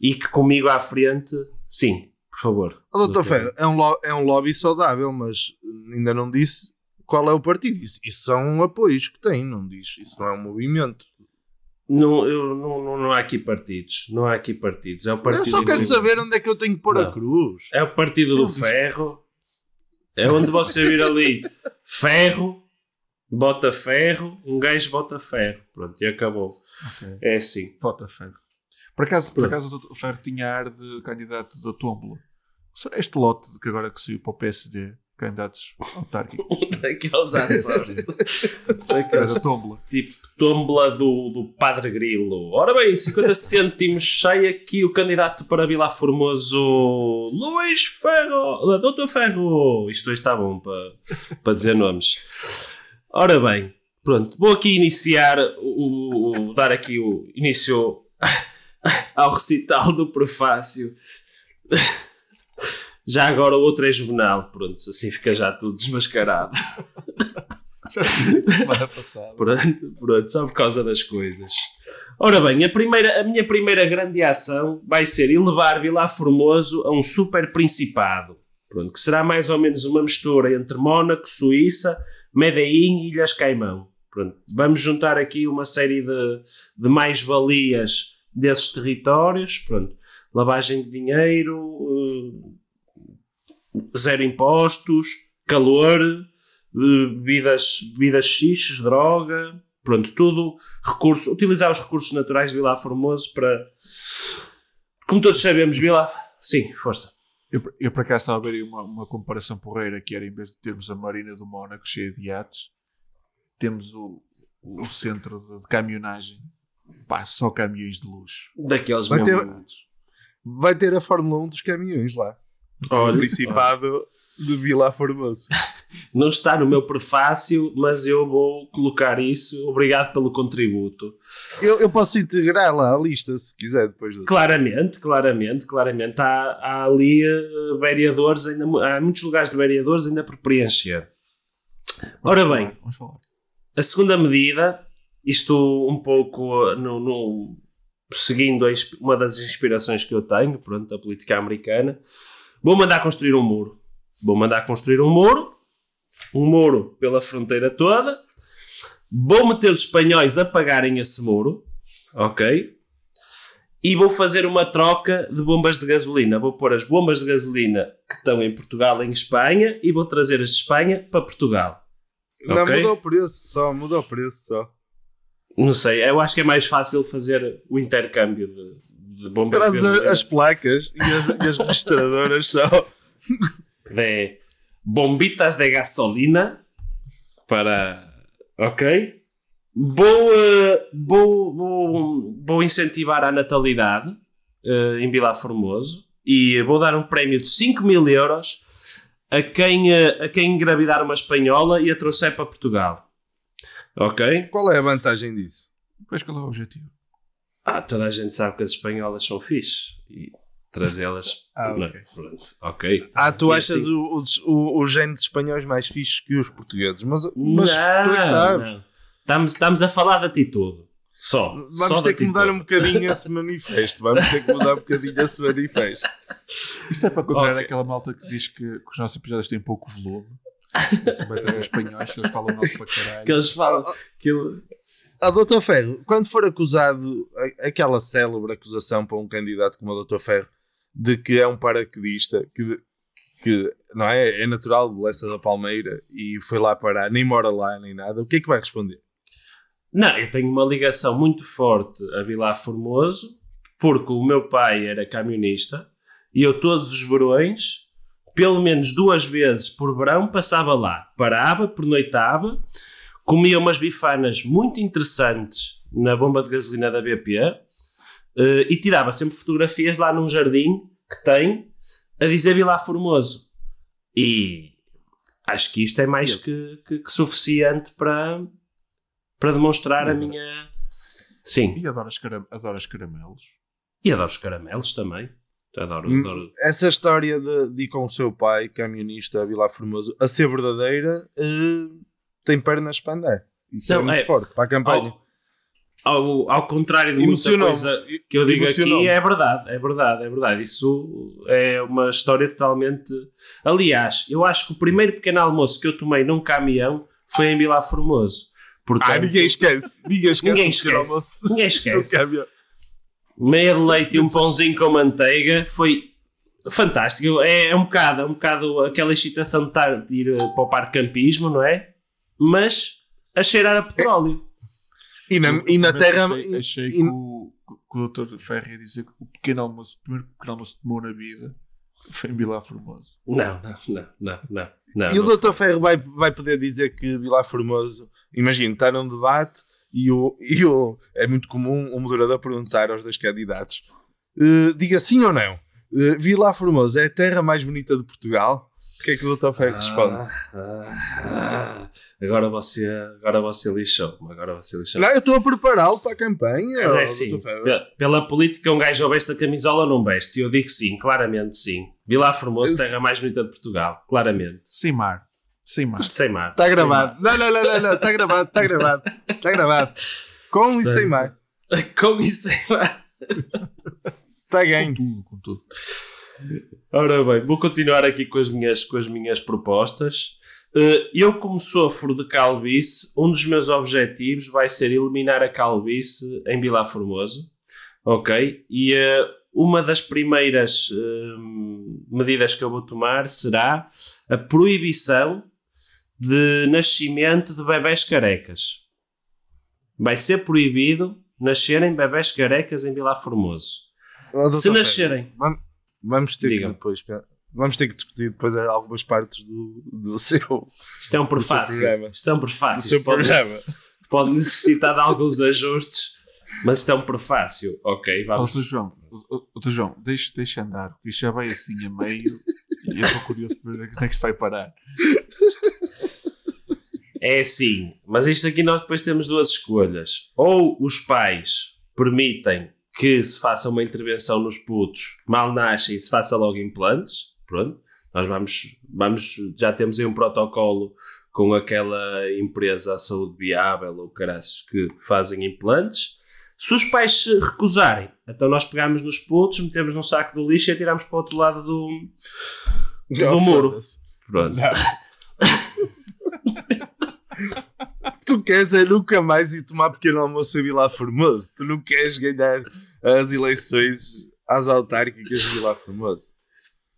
e que comigo à frente, sim, por favor.
Ó, doutor Ferro, é um, é um lobby saudável, mas ainda não disse qual é o partido. Isso, isso são apoios que tem, não diz. Isso não é um movimento.
Não, eu, não, não, não há aqui partidos. Não há aqui partidos. É o partido
eu só quero
do-
saber onde é que eu tenho que pôr a
Não.
cruz.
É o partido do ferro. É onde você vir ali [LAUGHS] ferro, bota ferro, um gajo bota ferro. Pronto, e acabou.
Ok.
É assim.
Vota Ferro. Por acaso, por acaso o Ferro tinha ar de candidato da Tómbola. Este lote que agora que saiu para o PSD, candidatos autárquicos. [LAUGHS]
Daqueles açores. Daqueles
da Tómbola.
tipo tómbola do, do Padre Grilo. Ora bem, 50 cêntimos sai aqui o candidato para Vila Formoso, Luís Ferro, Doutor Ferro. Isto hoje está bom para, para dizer nomes. Ora bem, pronto, vou aqui iniciar, o, o- dar aqui o início [LAUGHS] ao recital do prefácio. Já agora o outro é juvenal, pronto, assim fica já tudo desmascarado. [LAUGHS]
Semana passada.
Pronto, pronto, só por causa das coisas. Ora bem, a, primeira, a minha primeira grande ação vai ser elevar Vilar Formoso a um super principado. Pronto, que será mais ou menos uma mistura entre Mónaco, Suíça, Medellín e Ilhas Caimão. Pronto, vamos juntar aqui uma série de, de mais-valias desses territórios. Pronto, lavagem de dinheiro, eh, zero impostos, calor, eh, bebidas, bebidas xixes, droga, pronto, tudo, recurso, utilizar os recursos naturais de Vila Formoso para, como todos sabemos, Vila, sim, força.
Eu, eu por acaso estava a ver aí uma, uma comparação porreira que era em vez de termos a Marina do Mónaco cheia de iates, temos o, o centro de, de caminhonagem. Pá, só caminhões de luxo.
Daqueles
Vai ter-. Vai ter a Fórmula 1 dos caminhões lá.
Olha,
o Principado de Vila Formoso. [LAUGHS]
Não está no meu prefácio, mas eu vou colocar isso. Obrigado pelo contributo.
Eu, eu posso integrar lá a lista, se quiser, depois da...
Claramente, claramente, claramente. Há, há ali eh, vereadores, ainda, há muitos lugares de vereadores ainda por preencher. Ora bem,
Vamos falar.
A segunda medida, isto um pouco uh, no, no- seguindo uma das inspirações que eu tenho, pronto, da política americana, vou mandar construir um muro. Vou mandar construir um muro, um muro pela fronteira toda, vou meter os espanhóis a pagarem esse muro, ok? E vou fazer uma troca de bombas de gasolina. Vou pôr as bombas de gasolina que estão em Portugal em Espanha e vou trazer as de Espanha para Portugal.
Não,
Ok.
mudou o preço só, mudou o preço só.
Não sei, eu acho que é mais fácil fazer o intercâmbio de, de bombas
Traz
de gasolina.
as placas e as, e as registradoras só. [LAUGHS]
de bombitas de gasolina para. Ok? Vou, eh, vou, vou, vou incentivar a natalidade eh, em Vila Formoso e vou dar um prémio de 5 mil euros a quem, eh, a quem engravidar uma espanhola e a trouxer para Portugal. Ok?
Qual é a vantagem disso?
Depois qual é o objetivo?
Ah, toda a gente sabe que as espanholas são fixe e trazê-las. [LAUGHS]
Ah,
não,
ok. Ah, tu
E
achas
assim-
o, o, o, os genes espanhóis mais fixes que os portugueses, mas, mas
não,
tu é que sabes.
não. Estamos, estamos a falar de atitude. Só.
Vamos
Só
ter que mudar um bocadinho [LAUGHS] esse manifesto. Vamos ter que mudar um bocadinho esse manifesto.
Isto é para contrariar
Ok.
aquela malta que diz que, que os nossos episódios têm pouco volume. [LAUGHS] Trazer espanhóis, que eles falam nosso para caralho.
Que eles falam. Que eu-
A doutor Ferro, quando for acusado, a- aquela célebre acusação para um candidato como o doutor Ferro, de que é um paraquedista, que, que não é, é natural de Lessa da Palmeira e foi lá parar, nem mora lá, nem nada, o que é que vai responder?
Não, eu tenho uma ligação muito forte a Vilar Formoso, porque o meu pai era camionista e eu todos os verões, pelo menos duas vezes por verão, passava lá. Parava, pernoitava, comia umas bifanas muito interessantes na bomba de gasolina da BP eh, e tirava sempre fotografias lá num jardim que tem a dizer Vilar Formoso. E acho que isto é mais que, que- que suficiente para, para demonstrar a minha. Sim,
E adoro, as cara- adoro os caramelos.
e adoro os caramelos também. Adoro,
Hum,
adoro.
Essa história de, de ir com o seu pai, camionista a Vilar Formoso, a ser verdadeira, eh, tem pernas para andar. Isso é
Não,
muito
é-
forte para a campanha.
Ao, ao, ao contrário de muita coisa que eu digo aqui, é verdade, é verdade, é verdade. Isso é uma história totalmente. Aliás, eu acho que o primeiro pequeno almoço que eu tomei num caminhão foi em Vila Formoso. Portanto,
Ah, ninguém esquece. Ninguém esquece.
Ninguém esquece. Ninguém esquece. meia de leite e um pãozinho com manteiga foi fantástico. É, é um bocado, é um bocado aquela excitação de, estar, de ir eh, para o parque de campismo, não é? Mas a cheirar a petróleo.
E na,
Eu,
e na terra.
Achei, achei
e-
que, o, que o Dr. Ferri ia dizer que o pequeno almoço, o primeiro pequeno almoço que tomou na vida foi em Vilar Formoso.
Não, não, não, não, não. não,
E o
não.
Dr. Ferro vai, vai poder dizer que Vilar Formoso, imagina, está num debate e, o, e o, é muito comum o moderador perguntar aos dois candidatos: eh, diga sim ou não, uh, Vilar Formoso é a terra mais bonita de Portugal? O que é que o Dr. Ferro responde?
Ah, ah, agora você, agora você lixou-me. Agora você lixou
Não, eu estou a prepará-lo para a campanha.
Mas é pe- pela política, um gajo ou veste a camisola ou não veste? E eu digo sim, claramente sim. Vilar Formoso,
Esse-
terra mais bonita de Portugal, claramente.
Sem mar. Sem mar.
Sem mar.
Está
Sem
Tá gravado. Não, não, não, não, não, está gravado, está gravado. Está gravado. Com e sem mar.
mar. [LAUGHS] Com isso sem mar.
Está
Com
ganho.
tudo, com tudo.
Ora bem, vou continuar aqui com as minhas, com as minhas propostas. Eh, eu, como sofro de calvície, um dos meus objetivos vai ser eliminar a calvície em Vilar Formoso. Ok? E eh, uma das primeiras eh, medidas que eu vou tomar será a proibição de nascimento de bebés carecas. Vai ser proibido nascerem bebés carecas em Vilar Formoso.
Dr.
Se nascerem
Vamos, vamos ter
Diga.
que depois. Vamos ter que discutir depois algumas partes do, do [LAUGHS] seu,
Isto é um prefácio.
programa.
Isto é um
do
prefácio.
seu
Isto pode,
programa.
pode necessitar de alguns ajustes, mas isto é um prefácio. Ok, vamos.
Dr. João, Dr. João, deixa, deixa andar, porque isto já vai assim a meio e eu estou curioso para ver onde é que isto vai parar.
É assim, mas isto aqui nós depois temos duas escolhas. Ou os pais permitem que se faça uma intervenção nos putos, mal nascem e se faça logo implantes. Pronto, nós vamos, vamos já temos aí um protocolo com aquela empresa a saúde viável ou caraças que fazem implantes. Se os pais se recusarem, então nós pegamos nos putos, metemos num saco do lixo e atiramos para o outro lado do, do
Oh,
muro. Pronto.
Tu queres é nunca mais ir tomar pequeno almoço em Vilar Formoso. Tu não queres ganhar as eleições às autárquicas de Vilar Formoso.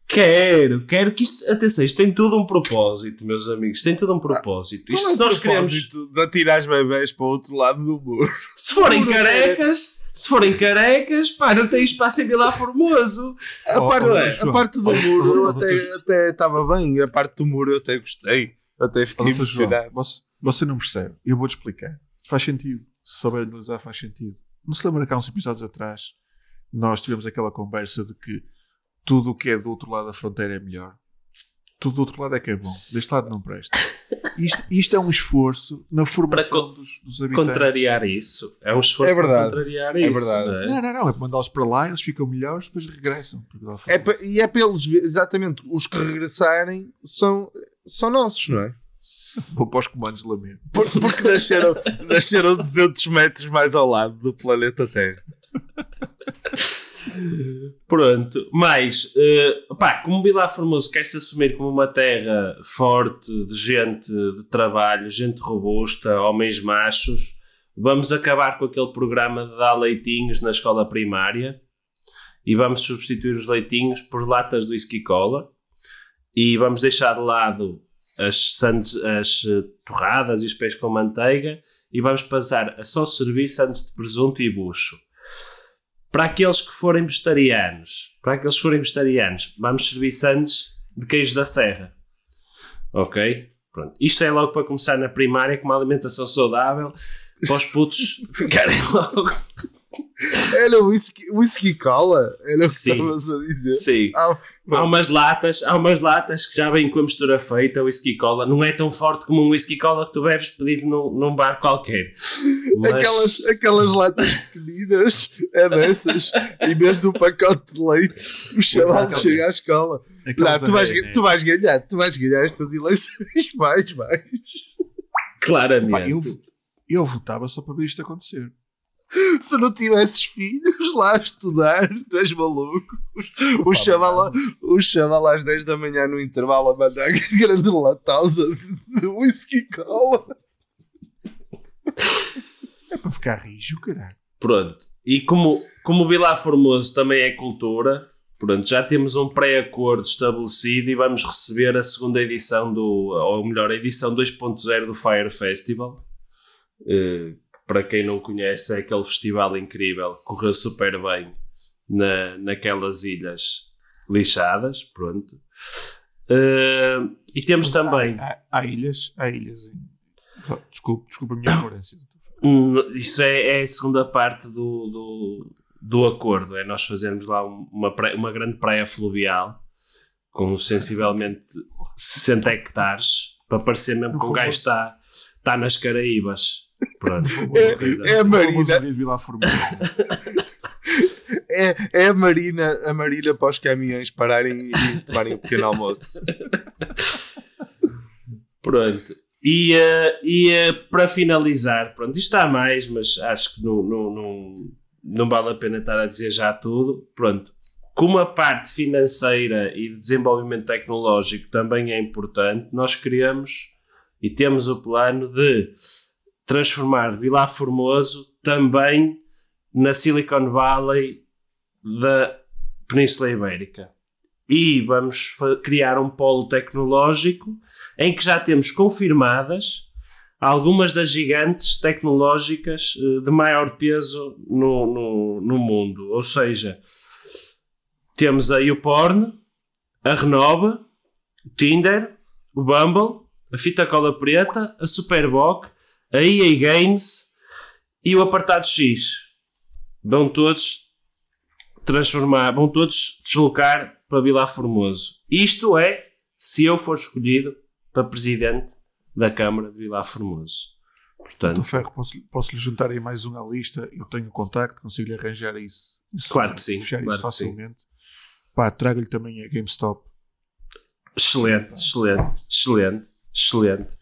Quero, quero que isto. Atenção, isto tem tudo um propósito, meus amigos. Tem tudo um propósito. Isto
Qual é
se nós queremos.
de atirar os bebés para o outro lado do muro.
Se forem [LAUGHS]
Muro
carecas, se forem carecas, pá, não tem espaço em Vilar Formoso.
A,
Oh,
parte,
oh,
a parte do muro eu
Oh,
até estava bem. A parte do muro eu até gostei. Até fiquei emocionado.
você, você não percebe. Eu vou-te explicar. Faz sentido. Se souber analisar, faz sentido. Não se lembra que há uns episódios atrás nós tivemos aquela conversa de que tudo o que é do outro lado da fronteira é melhor. Tudo do outro lado é que é bom. Deste lado não presta. Isto, isto é um esforço na formação dos, dos habitantes.
Contrariar isso. É um esforço
É verdade.
para contrariar
É
isso.
verdade.
não é?
Não, não, não. É para mandá-los para lá, eles ficam melhores, depois regressam.
É pa- e é pelos exatamente os que regressarem são, são nossos, não é?
Vou para os comandos de lamento.
Por- Porque nasceram, nasceram 200 metros mais ao lado do planeta Terra.
Pronto, mas eh, pá, como Vilar Formoso quer se assumir como uma terra forte, de gente de trabalho, gente robusta, homens machos, vamos acabar com aquele programa de dar leitinhos na escola primária e vamos substituir os leitinhos por latas de whisky cola e vamos deixar de lado as, sandes, as eh, torradas e os pés com manteiga e vamos passar a só servir sandes de presunto e bucho. Para aqueles que forem vegetarianos, para aqueles que forem vegetarianos, vamos servir sandes de queijo da serra. Ok? Pronto. Isto é logo para começar na primária com uma alimentação saudável para os putos [LAUGHS] ficarem logo [LAUGHS]
Era whisky, whisky cola? Era o que
Sim.
estavas a dizer?
Sim.
Ah,
Há umas latas, há umas latas que já vêm com a mistura feita, whisky cola. Não é tão forte como um whisky cola que tu bebes pedido num, num bar qualquer. Mas-
aquelas, aquelas latas pequeninas, é dessas, em vez do pacote de leite, o chaval chega à escola. Não, tu, vais,
Reina.
tu vais ganhar, tu vais ganhar estas eleições, [LAUGHS] vais, vais.
Claramente.
Pá, eu, eu votava só para ver isto acontecer.
Se não tivesses filhos lá a estudar, tu és maluco. O chaval, o chaval às 10 da manhã no intervalo a mandar [LAUGHS] grande latosa de, whisky cola.
É para ficar rijo, caralho.
Pronto. E como, como o Vilar Formoso também é cultura, pronto, já temos um pré-acordo estabelecido e vamos receber a segunda edição do, ou melhor, a edição 2.0 do Fire Festival. Que para quem não conhece, é aquele festival incrível, correu super bem na, naquelas ilhas lixadas, pronto. Eh, e temos também,
Há, há ilhas, há ilhas. Desculpe, desculpa a minha ignorância.
Isso é, é a segunda parte do, do, do acordo. É nós fazermos lá um- uma, praia- uma grande praia fluvial com sensivelmente 60 hectares para parecer mesmo que o gajo está, está nas Caraíbas. Pronto. [LAUGHS]
É a Marina. É, é a Marina, a Marina para os caminhões pararem e tomarem um pequeno almoço.
Pronto. E, eh, e eh, para finalizar, pronto, isto há mais, mas acho que não, não, não, não vale a pena estar a dizer já tudo. Pronto. Como a parte financeira e de desenvolvimento tecnológico também é importante, nós queremos e temos o plano de transformar Vilar Formoso também na Silicon Valley da Península Ibérica. E vamos criar um polo tecnológico em que já temos confirmadas algumas das gigantes tecnológicas eh, de maior peso no, no, no mundo. Ou seja, temos aí o Porn, a Renova, o Tinder, o Bumble, a Fita Cola Preta, a Superboc, a EA Games e o Apartado X. Vão todos transformar, vão todos deslocar para Vilar Formoso. Isto é, se eu for escolhido para presidente da Câmara de Vilar Formoso. Portanto,
Então, Ferro, posso, posso lhe juntar aí mais um à lista? Eu tenho contacto, consigo lhe arranjar isso. isso
Claro que sim,
Fechar
claro
isso
que sim.
facilmente. Pá, trago-lhe também a GameStop.
excelente, excelente, excelente, excelente.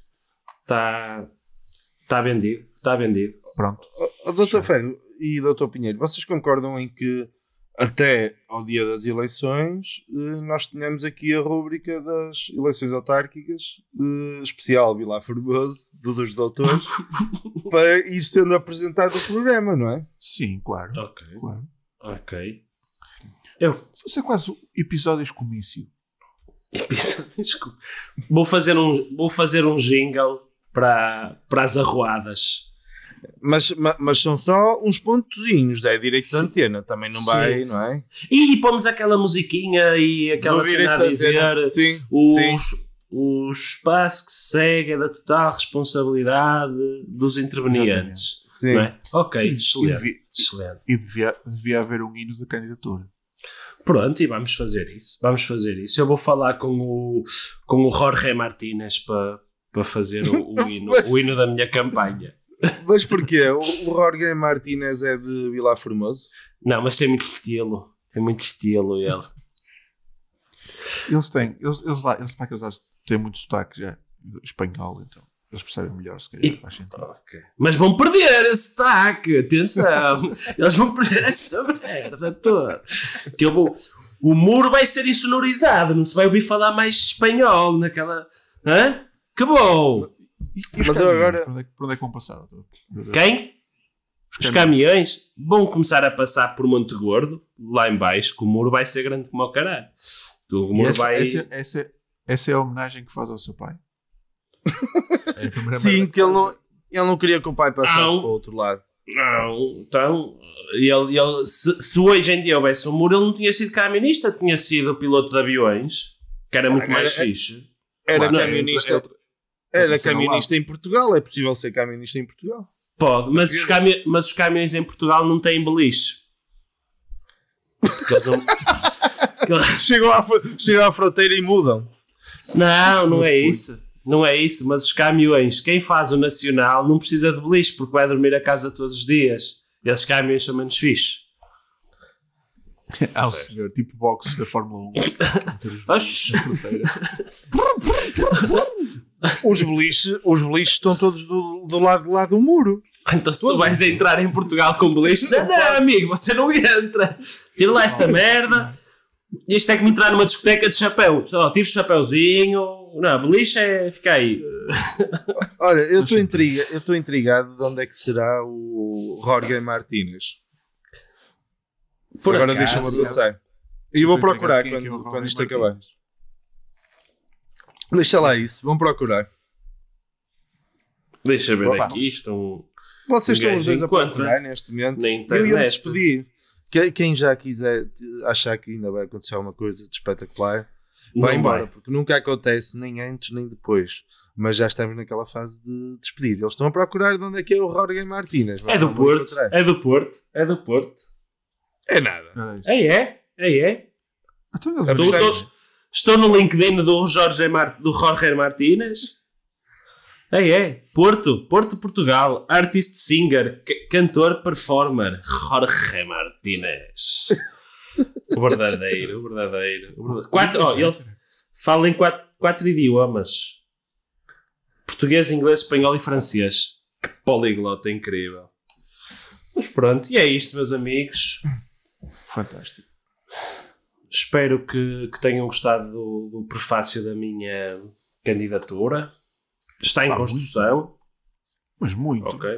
Está tá vendido, está vendido.
Pronto.
Oh, Doutor Ferro e Doutor Pinheiro, vocês concordam em que até ao dia das eleições eh, nós tenhamos aqui a rúbrica das eleições autárquicas eh, especial Vilar Formoso, do dos doutores, [LAUGHS] para ir sendo apresentado o programa, não é?
Sim, claro.
Ok,
claro.
ok. Eu
Isso é quase episódios comício.
Desculpa. vou fazer um, vou fazer um jingle para, para as arruadas.
Mas, ma- mas são só uns pontozinhos, é direito de
Sim.
antena, também não
Sim,
vai,
sim.
não é?
E pomos aquela musiquinha e aquela cena a dizer
Sim, sim.
os, o espaço que se segue é da total responsabilidade dos intervenientes.
sim.
Não é? Ok,
E- e
excelente.
devia-
excelente.
E devia, devia haver um hino da candidatura.
Pronto, e vamos fazer isso. Vamos fazer isso. Eu vou falar com o, com o Jorge Martínez para para fazer o, o hino, o hino da minha campanha.
Mas porquê? O, o Jorge Martínez é de Vilar Formoso?
Não, mas tem muito estilo. Tem muito estilo ele.
Eles têm, eles, eles lá, eles para que eles têm muito sotaque já espanhol, então. Eles percebem melhor, se calhar,
E-
faz sentido.
Ok. Mas vão perder esse taque, atenção. [LAUGHS] Eles vão perder essa merda toda. Que eu vou... O muro vai ser insonorizado, não se vai ouvir falar mais espanhol naquela. Hã? Que bom!
E, e os
Mas
caminhões,
agora-
Por onde, é, que- onde é que vão passar?
Quem? Os caminhões vão começar a passar por Monte Gordo, lá em baixo, que o muro vai ser grande como o caralho. O muro
essa,
vai.
essa, essa, essa é a homenagem que faz ao seu pai. [LAUGHS] É
Sim, que ele não, ele não queria que o pai passasse
Não.
para o outro lado.
Não, então. Ele, ele, se, se hoje em dia houvesse um muro, ele não tinha sido camionista, tinha sido piloto de aviões, que era muito mais
era-
fixe.
Era
Claro, é
camionista, era
outra cena lá.
camionista em Portugal. É possível ser camionista em Portugal.
Pode, mas os, cami- mas os caminhões em Portugal não têm beliche. Não- [LAUGHS]
Chegam à, chegam à fronteira e mudam.
Não, não é isso. Não é isso, mas os caminhões, quem faz o nacional não precisa de beliche porque vai dormir a casa todos os dias. E esses caminhões são menos fixe.
Ah, o senhor, tipo boxes da Fórmula [LAUGHS] 1. [LAUGHS] Os
beliches, os beliches estão todos do, do lado de lá do muro.
Então se tu vais entrar em Portugal com beliche, [LAUGHS] não, não, amigo, você não entra. Tira lá essa merda. Isto é como entrar numa discoteca de chapéu. Só tira o chapéuzinho. Não, beliche é ficar aí. [LAUGHS]
Olha, eu estou intriga, eu estou intrigado de onde é que será o Jorge Martínez.
Por
Agora deixa-me passar. E vou procurar
quem é que é
quando, quando isto acabar. Deixa lá isso, vão procurar.
Deixa ver
Opa.
aqui isto. Um...
Vocês
Um
estão os dois a procurar neste momento. Eu
internet.
despedir. Que- Quem já quiser achar que ainda vai acontecer alguma coisa de espetacular, vai
Não
embora,
vai.
porque nunca acontece nem antes nem depois. Mas já estamos naquela fase de despedir. Eles estão a procurar de onde é que é o Jorge Martínez.
É do Porto. É do Porto. É do Porto.
É nada.
É, é. É, é.
Então
estou no LinkedIn do Jorge Mar, do Jorge Martínez. É, é. Porto, Porto, Portugal. Artist singer, cantor, performer. Jorge Martínez. O verdadeiro, o verdadeiro. o verdadeiro. Quatro, ó, ele fala em quatro, quatro idiomas: português, inglês, espanhol e francês. Que poliglota incrível. Mas pronto, e é isto, meus amigos.
Fantástico.
Espero que, que tenham gostado do, do prefácio da minha candidatura. Está em
Ah,
construção.
Mas muito.
Ok.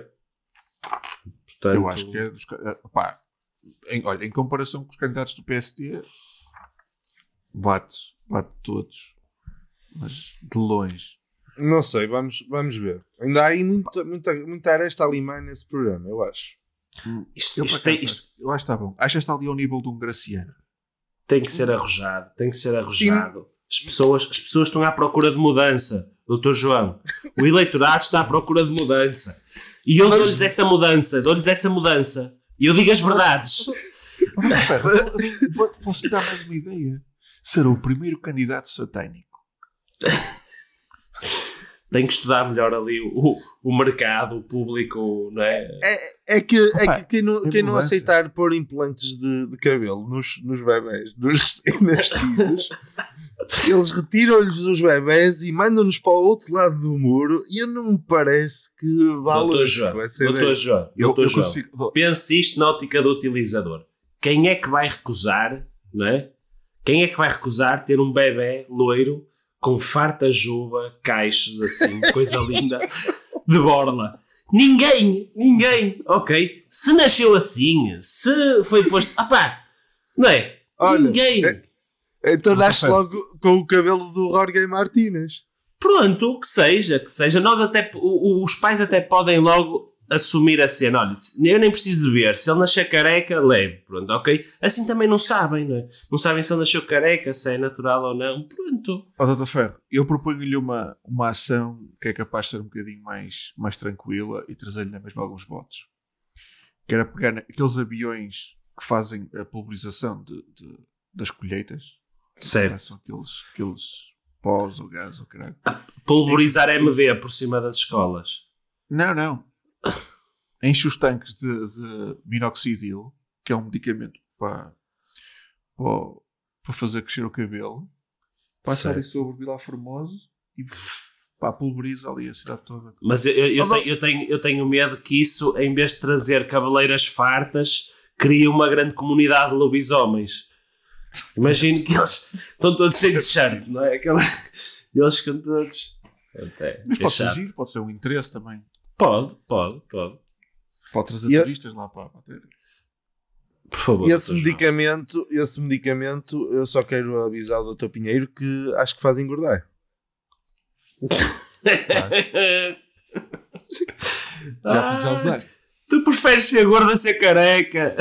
Portanto,
Eu acho que é dos. eh, Pá, em, olha, em comparação com os candidatos do PSD, bate, bate todos. Mas de longe.
Não sei, vamos, vamos ver. Ainda há aí muita, muita, muita aresta a limar nesse programa, eu acho.
isto,
Eu,
isto tem, isto
eu acho que está bom. Acho que está ali ao nível de um Graciano.
Tem que ser arrojado. Tem que ser arrojado. As pessoas, as pessoas estão à procura de mudança, doutor João. O eleitorado está à procura de mudança. E eu dou-lhes essa mudança, dou-lhes essa mudança. E eu digo as verdades.
Posso lhe dar mais uma ideia? Será o primeiro candidato satânico.
Tem que estudar melhor ali o, o mercado, o público, não é?
É, é que, é que quem não, quem não aceitar pôr implantes de, de cabelo nos, nos bebés, nos recém-nascidos, [LAUGHS] eles retiram-lhes os bebés e mandam-nos para o outro lado do muro e eu não me parece que vale
Doutor João,
vai ser
doutor. João,
Eu,
doutor
eu
João.
consigo.
pense isto na ótica do utilizador. Quem é que vai recusar, não é? Quem é que vai recusar ter um bebê loiro com farta juba, caixos assim, coisa linda, de borla? Ninguém, ninguém, ok? Se nasceu assim, se foi posto. Ah pá, não é?
Olha,
ninguém.
é- Então
Doutor
nasce
Ferro.
logo com o cabelo do Jorge Martínez.
Pronto, que seja, que seja. Nós até, os pais até podem logo assumir a cena. Olha, eu nem preciso ver. Se ele nascer careca, leve. Pronto, ok? Assim também não sabem, não é? Não sabem se ele nasceu careca, se é natural ou não. Pronto.
Ó, Dr. Ferro, eu proponho-lhe uma, uma ação que é capaz de ser um bocadinho mais, mais tranquila e trazer-lhe na mesma alguns votos. Que era pegar naqueles aviões que fazem a pulverização de, de- das colheitas.
Certo.
São aqueles, aqueles pós ou gás ou caralho.
Pulverizar MD por cima das escolas.
Não, não. Enche os tanques de, de minoxidil, que é um medicamento para, para, para fazer crescer o cabelo. Passa
Certo.
ali sobre o Vilar Formoso e pá, pulveriza ali a cidade toda.
Mas eu, eu, eu tenho, eu, tenho, eu tenho medo que isso, em vez de trazer cabeleiras fartas, crie uma grande comunidade de lobisomens. Imagino que eles estão todos sem t-shirt, não é? Aquela... Eles ficam todos. Até,
Mas
é
pode ser giro, pode ser um interesse também.
Pode, pode, pode.
Pode trazer
E a-
turistas lá para, para ter.
Por favor.
E esse medicamento, esse medicamento, eu só quero avisar o Dr. Pinheiro que acho que faz engordar. [LAUGHS]
Já,
Ah,
já usaste?
Tu preferes ser gorda a ser careca?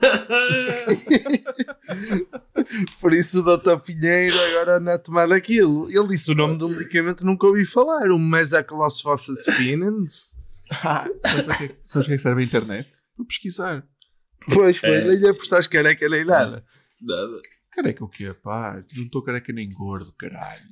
[LAUGHS]
Por isso o Dr. Pinheiro agora anda a tomar aquilo. Ele disse o nome do medicamento, nunca ouvi falar. O Mesaclosphosphinans. [LAUGHS]
Ah, sabes para quê? Sabes para que serve a internet? Para pesquisar.
Pois, pois,
É.
nem é por estás careca nem nada.
Nada.
Careca o quê, pá? Não estou careca nem gordo, caralho.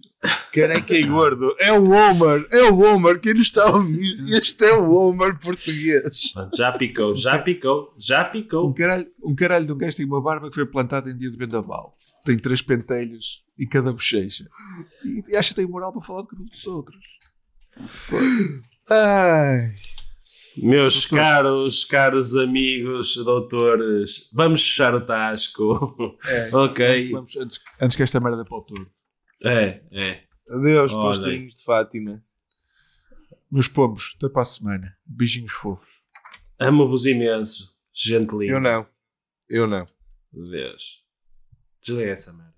Careca e gordo. É o Homer, é o Homer. Quem nos está a ouvir, este é o Homer português.
Já picou, já picou, já
Um
picou.
caralho, um caralho de um gajo tem uma barba que foi plantada em dia de vendaval. Tem três pentelhos em cada bochecha. E, e acha que tem moral para falar do cabelo dos outros. Foda-se.
Ai.
Meus
Doutor.
caros, caros amigos, doutores, vamos fechar o tasco.
É. [LAUGHS]
ok.
Vamos, antes, antes que esta merda para o torto.
É, é.
Adeus,
Olhem.
postinhos de Fátima.
Meus pombos, até para a semana. Beijinhos fofos.
Amo-vos imenso. Gente linda.
Eu não. Eu não.
Deus. Desliga essa merda.